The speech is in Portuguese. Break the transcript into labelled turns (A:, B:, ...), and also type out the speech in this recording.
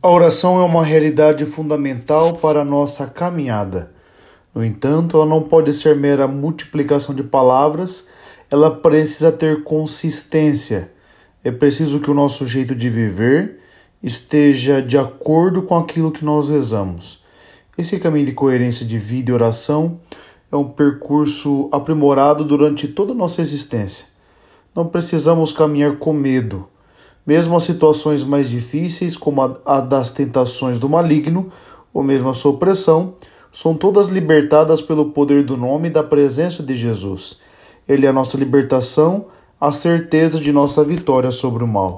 A: A oração é uma realidade fundamental para a nossa caminhada. No entanto, ela não pode ser mera multiplicação de palavras, ela precisa ter consistência. É preciso que o nosso jeito de viver esteja de acordo com aquilo que nós rezamos. Esse caminho de coerência de vida e oração é um percurso aprimorado durante toda a nossa existência. Não precisamos caminhar com medo mesmo as situações mais difíceis, como a, das tentações do maligno, ou mesmo a sua opressão, são todas libertadas pelo poder do nome e da presença de Jesus. Ele é a nossa libertação, a certeza de nossa vitória sobre o mal.